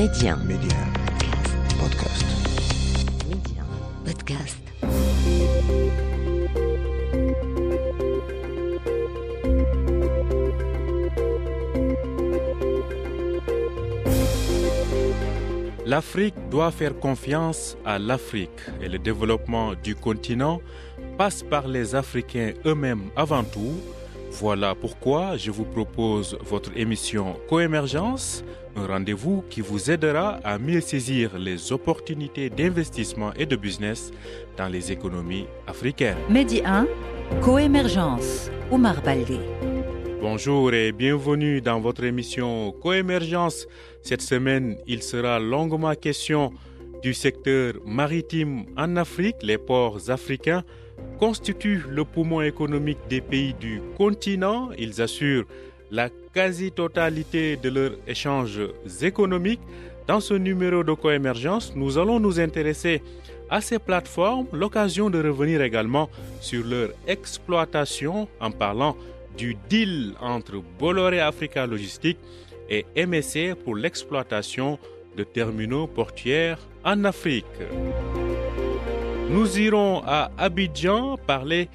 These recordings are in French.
Média. Média. Podcast. Média. Podcast. L'Afrique doit faire confiance à l'Afrique et le développement du continent passe par les Africains eux-mêmes avant tout. Voilà pourquoi je vous propose votre émission Coémergence, un rendez-vous qui vous aidera à mieux saisir les opportunités d'investissement et de business dans les économies africaines. Medi 1, Coémergence, Omar Baldé. Bonjour et bienvenue dans votre émission Coémergence. Cette semaine, il sera longuement question du secteur maritime en Afrique. Les ports africains constituent le poumon économique des pays du continent. Ils assurent la quasi-totalité de leurs échanges économiques. Dans ce numéro de Coémergence, nous allons nous intéresser à ces plateformes, l'occasion de revenir également sur leur exploitation en parlant du deal entre Bolloré Africa Logistique et MSC pour l'exploitation de terminaux portuaires en Afrique. Nous irons à Abidjan parler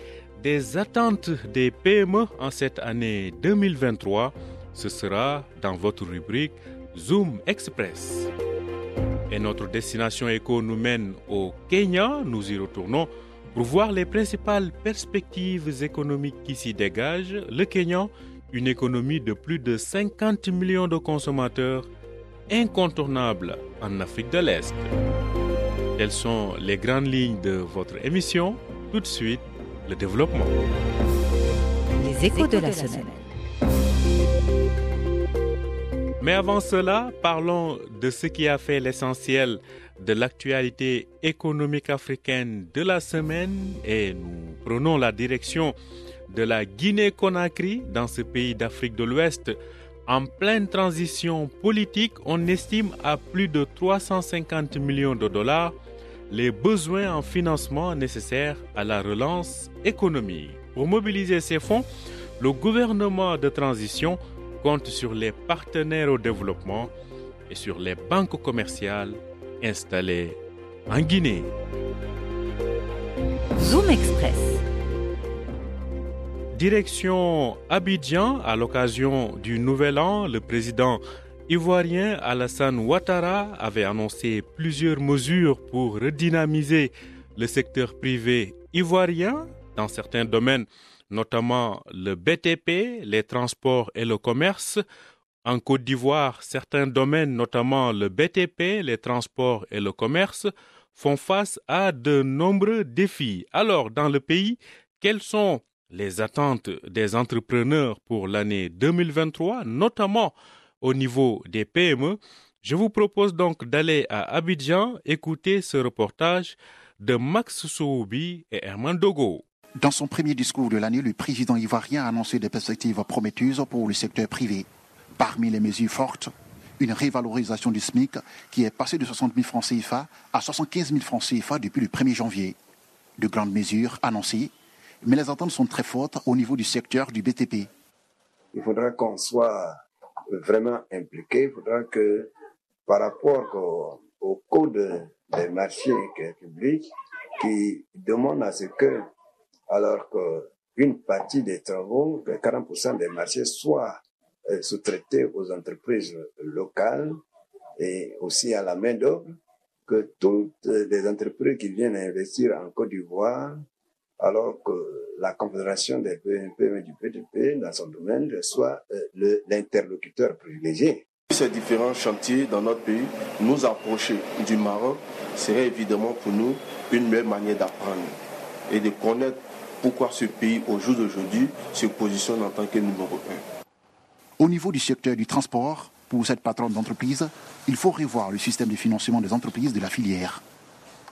des attentes des PME en cette année 2023. Ce sera dans votre rubrique Zoom Express. Et notre destination éco nous mène au Kenya. Nous y retournons pour voir les principales perspectives économiques qui s'y dégagent, le Kenya, une économie de plus de 50 millions de consommateurs, incontournable en Afrique de l'Est. Telles sont les grandes lignes de votre émission. Tout de suite, le développement. Les échos de la semaine. Mais avant cela, parlons de ce qui a fait l'essentiel de l'actualité économique africaine de la semaine et nous prenons la direction de la Guinée-Conakry dans ce pays d'Afrique de l'Ouest. En pleine transition politique, on estime à plus de 350 millions de dollars les besoins en financement nécessaires à la relance économique. Pour mobiliser ces fonds, le gouvernement de transition compte sur les partenaires au développement et sur les banques commerciales installées en Guinée. Zoom Express. Direction Abidjan, à l'occasion du Nouvel An, le président ivoirien Alassane Ouattara avait annoncé plusieurs mesures pour redynamiser le secteur privé ivoirien dans certains domaines, notamment le BTP, les transports et le commerce. En Côte d'Ivoire, certains domaines, notamment le BTP, les transports et le commerce, font face à de nombreux défis. Alors, dans le pays, quelles sont les attentes des entrepreneurs pour l'année 2023, notamment au niveau des PME Je vous propose donc d'aller à Abidjan écouter ce reportage de Max Soubi et Herman Dogo. Dans son premier discours de l'année, le président ivoirien a annoncé des perspectives prometteuses pour le secteur privé. Parmi les mesures fortes, une révalorisation du SMIC qui est passé de 60 000 francs CFA à 75 000 francs CFA depuis le 1er janvier. De grandes mesures annoncées, mais les attentes sont très fortes au niveau du secteur du BTP. Il faudra qu'on soit vraiment impliqué. Il faudra que par rapport au, au code des marchés publics qui demande à ce que, alors qu'une partie des travaux, que 40% des marchés soient euh, sous-traités aux entreprises locales et aussi à la main-d'œuvre, que toutes les entreprises qui viennent investir en Côte d'Ivoire, alors que la Confédération des PME du PTP, dans son domaine, soit euh, l'interlocuteur privilégié. Ces différents chantiers dans notre pays, nous approcher du Maroc serait évidemment pour nous une meilleure manière d'apprendre et de connaître pourquoi ce pays, au jour d'aujourd'hui, se positionne en tant que numéro un. Au niveau du secteur du transport, pour cette patronne d'entreprise, il faut revoir le système de financement des entreprises de la filière.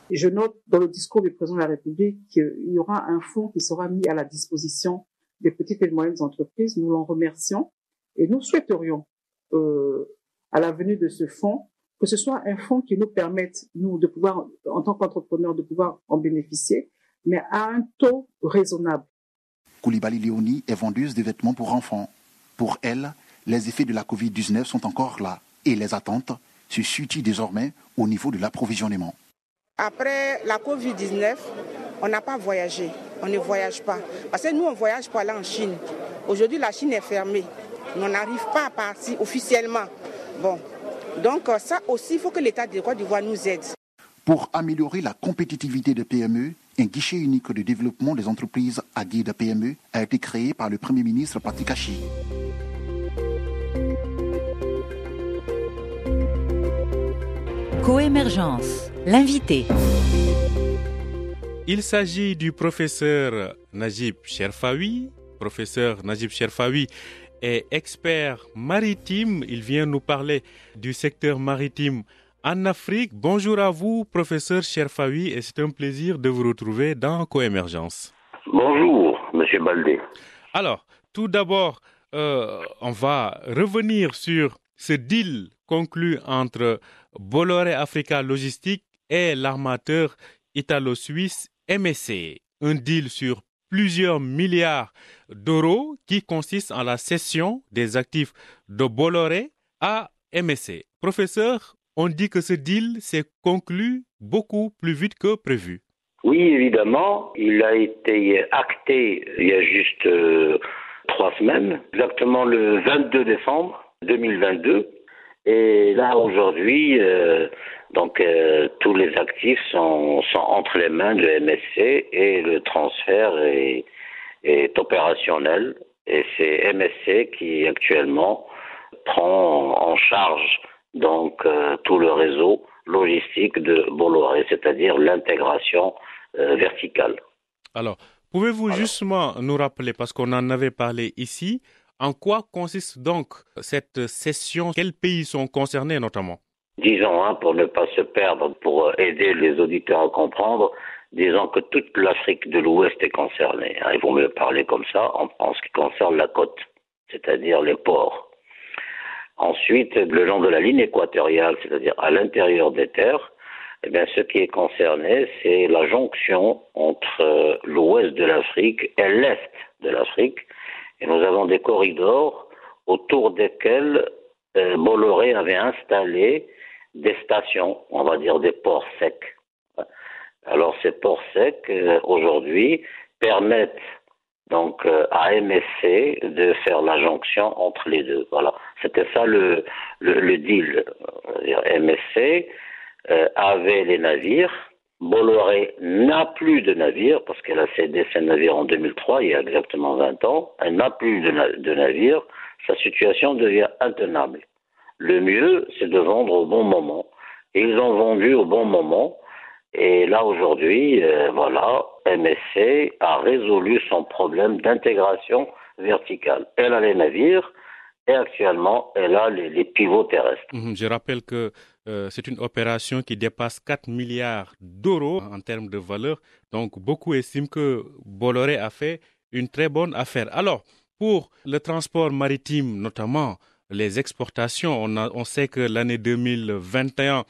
Je note dans le discours du président de la République qu'il y aura un fonds qui sera mis à la disposition des petites et moyennes entreprises. Nous l'en remercions et nous souhaiterions, euh, à la venue de ce fonds, que ce soit un fonds qui nous permette, nous, de pouvoir, en tant qu'entrepreneurs, de pouvoir en bénéficier, mais à un taux raisonnable. Koulibaly Léonie est vendeuse de vêtements pour enfants. Pour elle, les effets de la Covid-19 sont encore là et les attentes se situe désormais au niveau de l'approvisionnement. Après la Covid-19, on n'a pas voyagé, on ne voyage pas. Parce que nous, on voyage pour aller en Chine. Aujourd'hui, la Chine est fermée. On n'arrive pas à partir officiellement. Bon, donc euh, ça aussi, il faut que l'État de Côte d'Ivoire nous aide. Pour améliorer la compétitivité des PME, un guichet unique de développement des entreprises à guide PME a été créé par le Premier ministre Patrick Hachi. Coémergence, l'invité. Il s'agit du professeur Najib Sherfawi. Professeur Najib Sherfawi est expert maritime. Il vient nous parler du secteur maritime en Afrique. Bonjour à vous, professeur Sherfawi, et c'est un plaisir de vous retrouver dans Coémergence. Bonjour, monsieur Baldé. Alors, tout d'abord, euh, on va revenir sur ce deal conclu entre Bolloré Africa Logistique et l'armateur italo-suisse MSC. Un deal sur plusieurs milliards d'euros qui consiste en la cession des actifs de Bolloré à MSC. Professeur, on dit que ce deal s'est conclu beaucoup plus vite que prévu. Oui, évidemment, il a été acté il y a juste euh, trois semaines, exactement le 22 décembre 2022. Et là, aujourd'hui, euh, donc euh, tous les actifs sont, sont, entre les mains de MSC et le transfert est, est opérationnel. Et c'est MSC qui actuellement prend en charge donc euh, tout le réseau logistique de Bolloré, c'est-à-dire l'intégration verticale. Alors, pouvez-vous justement nous rappeler, parce qu'on en avait parlé ici, en quoi consiste donc cette session? Quels pays sont concernés notamment? Disons, hein, pour ne pas se perdre, pour aider les auditeurs à comprendre, disons que toute l'Afrique de l'Ouest est concernée. Hein, il vaut mieux parler comme ça en, ce qui concerne la côte, c'est-à-dire les ports. Ensuite, le long de la ligne équatoriale, c'est-à-dire à, l'intérieur des terres, eh bien, ce qui est concerné, c'est la jonction entre euh, l'ouest de l'Afrique et l'est de l'Afrique. Et nous avons des corridors autour desquels euh, Bolloré avait installé des stations, on va dire des ports secs. Alors ces ports secs, euh, aujourd'hui, permettent donc euh, à MSC de faire la jonction entre les deux. Voilà, c'était ça le, le, le deal. MSC euh, avait les navires. Bolloré n'a plus de navires parce qu'elle a cédé ses navires en 2003, il y a exactement 20 ans. Elle n'a plus de, na de navires. Sa situation devient intenable. Le mieux, c'est de vendre au bon moment. Ils ont vendu au bon moment. Et là, aujourd'hui, euh, voilà, MSC a résolu son problème d'intégration verticale. Elle a les navires et actuellement, elle a les, les pivots terrestres. Mmh, je rappelle que euh, c'est une opération qui dépasse 4 milliards d'euros en termes de valeur. Donc, beaucoup estiment que Bolloré a fait une très bonne affaire. Alors, pour le transport maritime, notamment les exportations, on, a, on sait que l'année 2021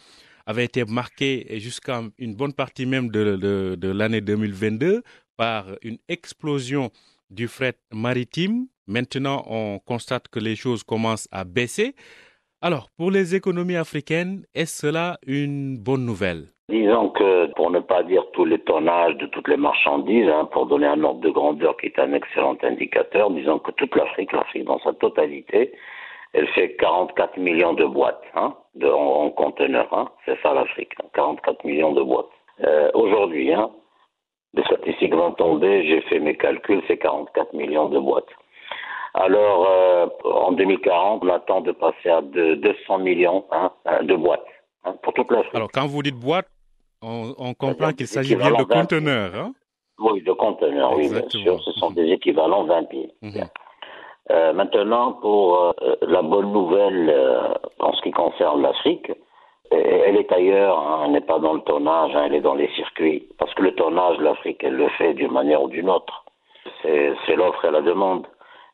avait été marquée jusqu'à une bonne partie même de, de, de l'année 2022 par une explosion du fret maritime. Maintenant, on constate que les choses commencent à baisser. Alors, pour les économies africaines, est-ce cela une bonne nouvelle? Disons que, pour ne pas dire tous les tonnages de toutes les marchandises, hein, pour donner un ordre de grandeur qui est un excellent indicateur, disons que toute l'Afrique, l'Afrique dans sa totalité, elle fait 44 millions de boîtes hein, de, en, en conteneurs. Hein. C'est ça l'Afrique, 44 millions de boîtes. Euh, Aujourd'hui, hein, les statistiques vont tomber, j'ai fait mes calculs, c'est 44 millions de boîtes. Alors, euh, en 2040, on attend de passer à de 200 millions hein, de boîtes hein, pour toute l'Afrique. Alors, quand vous dites boîte, on, on comprend qu'il s'agit bien de conteneurs. Hein? Oui, de conteneurs, oui, bien sûr. Ce sont des équivalents 20 pieds. -hmm. euh, maintenant, pour euh, la bonne nouvelle euh, en ce qui concerne l'Afrique, elle est ailleurs, hein, elle n'est pas dans le tonnage, hein, elle est dans les circuits. Parce que le tonnage, l'Afrique, elle le fait d'une manière ou d'une autre. C'est l'offre et la demande.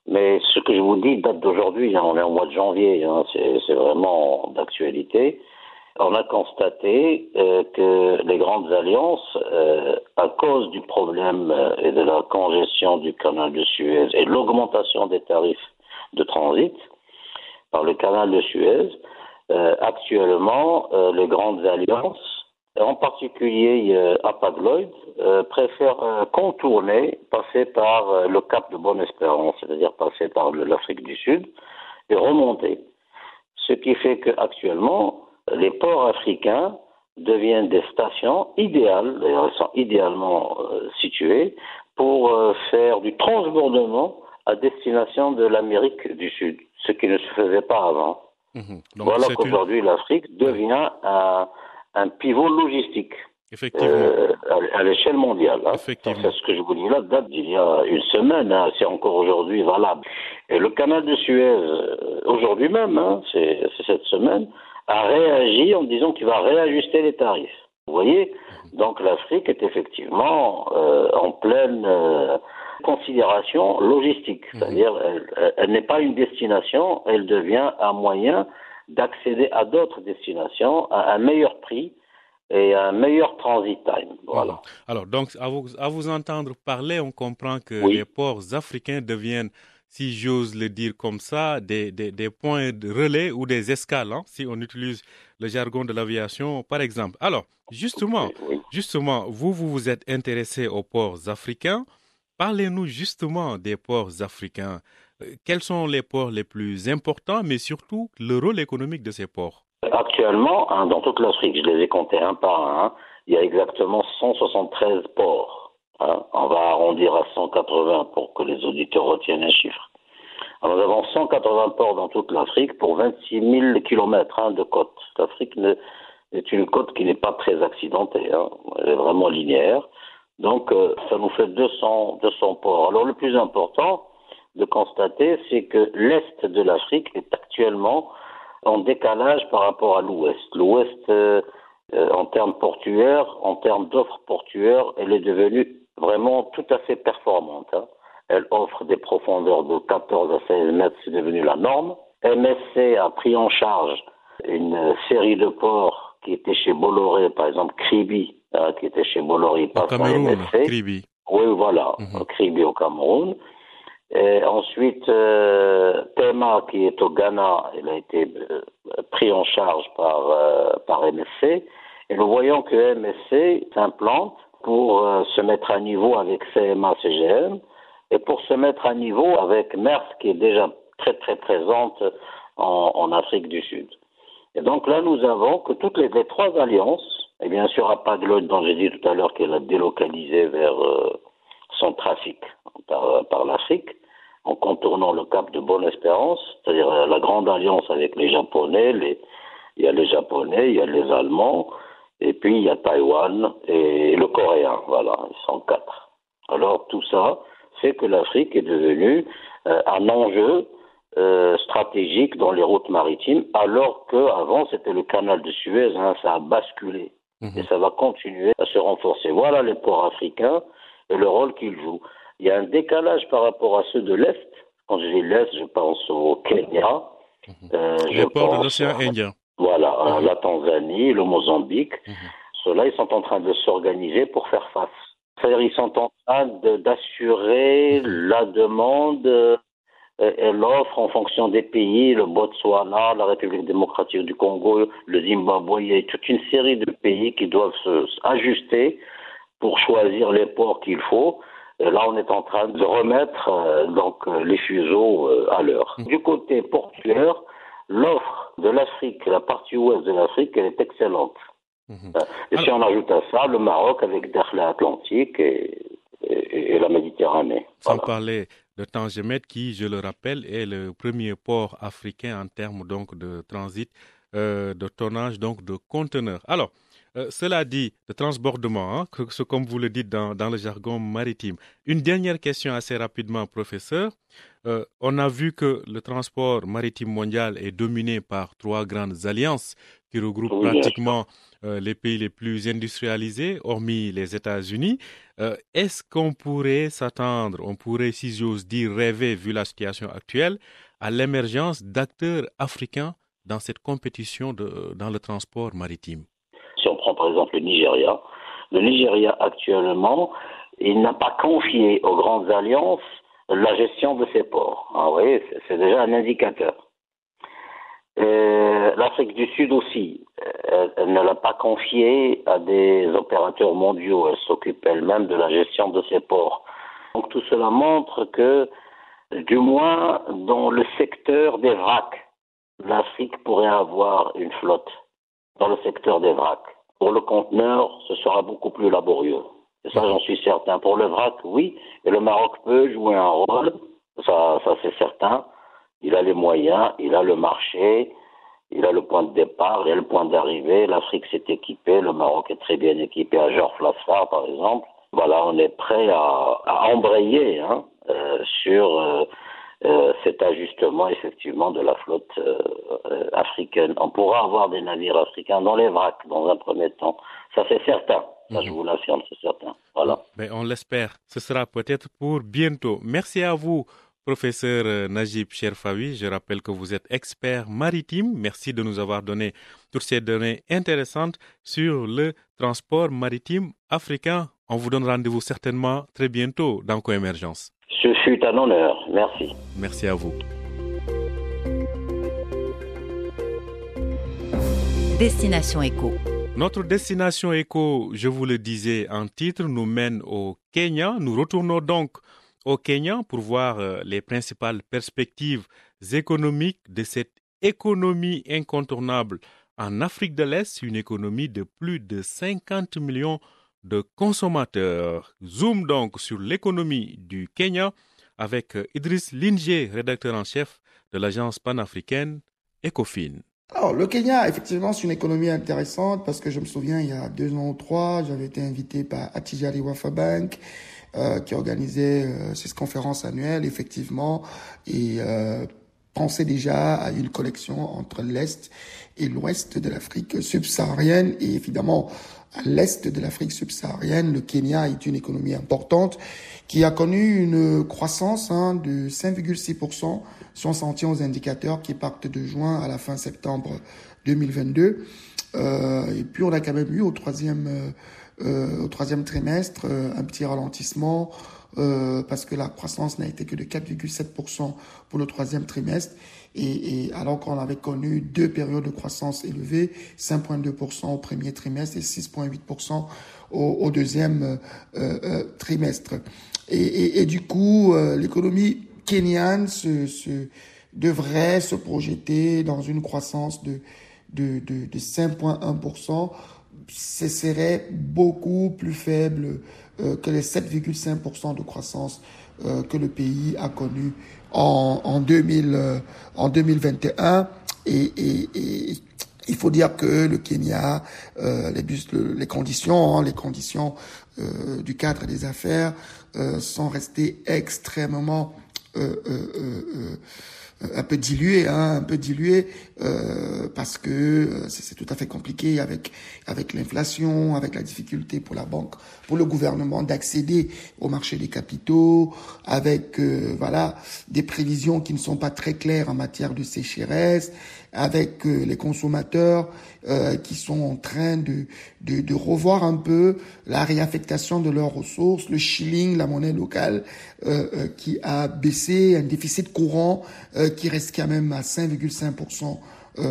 Mais ce que je vous dis date d'aujourd'hui, hein, on est au mois de janvier, hein, c'est vraiment d'actualité. On a constaté euh, que les grandes alliances, euh, à cause du problème euh, et de la congestion du canal de Suez et l'augmentation des tarifs de transit par le canal de Suez, actuellement, les grandes alliances, en particulier euh, Apagloid, euh, préfèrent euh, contourner, passer par euh, le cap de Bonne-Espérance, c'est-à-dire passer par l'Afrique du Sud et remonter. Ce qui fait qu'actuellement, les ports africains deviennent des stations idéales, d'ailleurs elles sont idéalement situées, pour faire du transbordement à destination de l'Amérique du Sud, ce qui ne se faisait pas avant. Donc, voilà une- qu'aujourd'hui l'Afrique devient un, un pivot logistique Effectivement. euh, à, l'échelle mondiale. hein. C'est ce que je vous dis là, date d'il y a une semaine, hein, c'est encore aujourd'hui valable. Et le canal de Suez, euh, aujourd'hui même, hein, c'est cette semaine, a réagi en disant qu'il va réajuster les tarifs. Vous voyez? Donc l'Afrique est effectivement euh, en pleine euh, considération logistique, c'est-à-dire elle, elle- elle n'est pas une destination, elle devient un moyen d'accéder à d'autres destinations à un meilleur prix et à un meilleur transit time. Voilà. Alors, donc, à vous, à vous entendre parler, on comprend que Oui. les ports africains deviennent, si j'ose le dire comme ça, des, des, des points de relais ou des escales, hein, si on utilise le jargon de l'aviation, par exemple. Alors, justement, Oui. justement, vous, vous vous êtes intéressé aux ports africains. Parlez-nous justement des ports africains. Euh, Quels sont les ports les plus importants, mais surtout le rôle économique de ces ports? Actuellement, hein, dans toute l'Afrique, je les ai comptés un par un, hein, il y a exactement 173 ports. hein. On va arrondir à 180 pour que les auditeurs retiennent un chiffre. Alors, nous avons 180 ports dans toute l'Afrique pour 26 000 kilomètres de côte. L'Afrique est une côte qui n'est pas très accidentée, hein. elle est vraiment linéaire. Donc, euh, ça nous fait 200, 200 ports. Alors, le plus important de constater, c'est que l'Est de l'Afrique est actuellement en décalage par rapport à l'Ouest. L'Ouest, euh, euh, en termes portuaires, en termes d'offres portuaires, elle est devenue vraiment tout à fait performante. hein. Elle offre des profondeurs de 14 à 16 mètres, c'est devenu la norme. MSC a pris en charge une série de ports qui étaient chez Bolloré, par exemple Kribi, hein, qui était chez Bolloré, par Cameroun, MSC. Kribi. Oui, voilà, Mhm. Kribi au Cameroun. Et ensuite, euh, qui est au Ghana, il a été euh, pris en charge par, euh, par MSC. Et nous voyons que MSC s'implante pour euh, se mettre à niveau avec CMA-CGM et pour se mettre à niveau avec Maersk, qui est déjà très très présente en, en Afrique du Sud. Et donc là, nous avons que toutes les, trois alliances, et bien sûr Apagloid, dont j'ai dit tout à l'heure qu'elle a délocalisé vers euh, son trafic par, par l'Afrique, en contournant le cap de Bonne-Espérance, c'est-à-dire euh, la grande alliance avec les Japonais, les, il y a les Japonais, il y a les Allemands, et puis il y a Taïwan et le Coréen, voilà, ils sont quatre. Alors tout ça fait que l'Afrique est devenue euh, un enjeu euh, stratégique dans les routes maritimes, alors qu'avant c'était le canal de Suez, hein, ça a basculé et ça va continuer à se renforcer. Voilà les ports africains et le rôle qu'ils jouent. Il y a un décalage par rapport à ceux de l'Est. Quand je dis l'Est, je pense au Kenya. euh, je Les ports de pense l'océan Indien. Voilà, à la Tanzanie, le Mozambique. Mhm. Ceux-là, ils sont en train de s'organiser pour faire face. C'est-à-dire, ils sont en train d'assurer la demande euh, et l'offre en fonction des pays, le Botswana, la République démocratique du Congo, le Zimbabwe. Il y a toute une série de pays qui doivent se- s'ajuster pour choisir les ports qu'il faut. Et là, on est en train de remettre euh, donc euh, les fuseaux euh, à l'heure. Du côté portuaire, l'offre de l'Afrique, la partie ouest de l'Afrique, elle est excellente. Mhm. Euh, Et si on ajoute à ça le Maroc avec Dakhla Atlantique et, et- et la Méditerranée. Sans Voilà. parler de Tangemet, qui, je le rappelle, est le premier port africain en termes donc de transit, euh, de tonnage, donc de conteneurs. Alors, euh, cela dit, de transbordement, hein, que- comme vous le dites dans, dans le jargon maritime. Une dernière question assez rapidement, professeur. Euh, on a vu que le transport maritime mondial est dominé par trois grandes alliances qui regroupent Oui, pratiquement euh, les pays les plus industrialisés, hormis les États-Unis. Est-ce qu'on pourrait s'attendre, on pourrait, si j'ose dire, rêver, vu la situation actuelle, à l'émergence d'acteurs africains dans cette compétition de, dans le transport maritime? Par exemple le Nigeria, le Nigeria actuellement, il n'a pas confié aux grandes alliances la gestion de ses ports. Ah, vous voyez, c'est- déjà un indicateur. L'Afrique du Sud aussi, elle, ne l'a pas confié à des opérateurs mondiaux, elle s'occupe elle-même de la gestion de ses ports. Donc tout cela montre que, du moins dans le secteur des vracs, l'Afrique pourrait avoir une flotte dans le secteur des vracs. Pour le conteneur, ce sera beaucoup plus laborieux. Et ça, j'en suis certain. Pour le vrac, oui. Et le Maroc peut jouer un rôle. Ça, ça c'est certain. Il a les moyens, il a le marché, il a le point de départ, il a le point d'arrivée. L'Afrique s'est équipée, le Maroc est très bien équipé à Georges Flassard, par exemple. Voilà, on est prêt à, à embrayer hein, euh, sur euh, euh, cet ajustement effectivement de la flotte euh, euh, africaine. On pourra avoir des navires africains dans les vracs dans un premier temps. Ça c'est certain. Ça, je mhm. vous l'affirme, c'est certain. Voilà. Mais on l'espère. Ce sera peut-être pour bientôt. Merci à vous, professeur Najib Cherfawi. Je rappelle que vous êtes expert maritime. Merci de nous avoir donné toutes ces données intéressantes sur le transport maritime africain. On vous donne rendez-vous certainement très bientôt dans Coémergence. Ce fut un honneur. Merci. Merci à vous. Destination Éco. Notre destination éco, je vous le disais en titre, nous mène au Kenya. Nous retournons donc au Kenya pour voir euh, les principales perspectives économiques de cette économie incontournable en Afrique de l'Est, une économie de plus de 50 millions de consommateurs. Zoom donc sur l'économie du Kenya avec Idriss Linger, rédacteur en chef de l'agence panafricaine Ecofin. Alors, le Kenya, effectivement, c'est une économie intéressante parce que je me souviens, il y a deux ans ou trois, j'avais été invité par Atijari Wafa Bank, euh, qui organisait euh, cette conférence annuelle, effectivement, et euh, pensait déjà à une collection entre l'Est et l'Ouest de l'Afrique subsaharienne. Et évidemment, à l'est de l'Afrique subsaharienne, le Kenya est une économie importante qui a connu une croissance hein, de 5,6% si on s'en aux indicateurs qui partent de juin à la fin septembre 2022. Euh, et puis on a quand même eu au troisième, euh au troisième trimestre euh, un petit ralentissement euh, parce que la croissance n'a été que de 4,7% pour le troisième trimestre. Et, et alors qu'on avait connu deux périodes de croissance élevées, 5,2% au premier trimestre et 6,8% au, au, deuxième euh, euh, trimestre. Et, et, et, du coup, euh, l'économie kenyane se, se, devrait se projeter dans une croissance de, de, de, de 5,1%. Ce serait beaucoup plus faible euh, que les 7,5% de croissance euh, que le pays a connu en, en, 2000, euh, en 2021. Et, il faut dire que le Kenya, les, conditions, hein, les conditions du cadre des affaires sont restées extrêmement un peu dilué, hein, un peu dilué, euh, parce que euh, c'est tout à fait compliqué avec avec l'inflation, avec la difficulté pour la banque, pour le gouvernement d'accéder au marché des capitaux, avec euh, voilà des prévisions qui ne sont pas très claires en matière de sécheresse, avec euh, les consommateurs euh, qui sont en train de, de, revoir un peu la réaffectation de leurs ressources, le shilling, la monnaie locale, euh, qui a baissé, un déficit courant qui reste quand même à 5,5%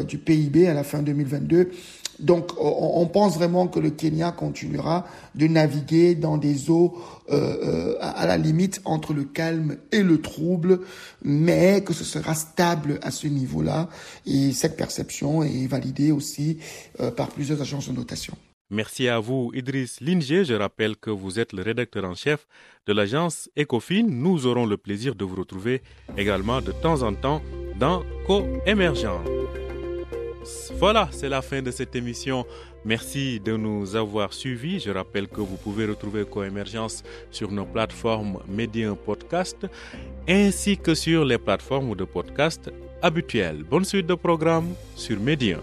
du PIB à la fin 2022. Donc, on, pense vraiment que le Kenya continuera de naviguer dans des eaux euh, euh, à la limite entre le calme et le trouble, mais que ce sera stable à ce niveau-là. Et cette perception est validée aussi euh, par plusieurs agences de notation. Merci à vous, Idriss Linger. Je rappelle que vous êtes le rédacteur en chef de l'agence Ecofin. Nous aurons le plaisir de vous retrouver également de temps en temps dans Co-Émergent. Voilà, c'est la fin de cette émission. Merci de nous avoir suivis. Je rappelle que vous pouvez retrouver Coémergence sur nos plateformes Média Podcast ainsi que sur les plateformes de podcast habituelles. Bonne suite de programme sur Média.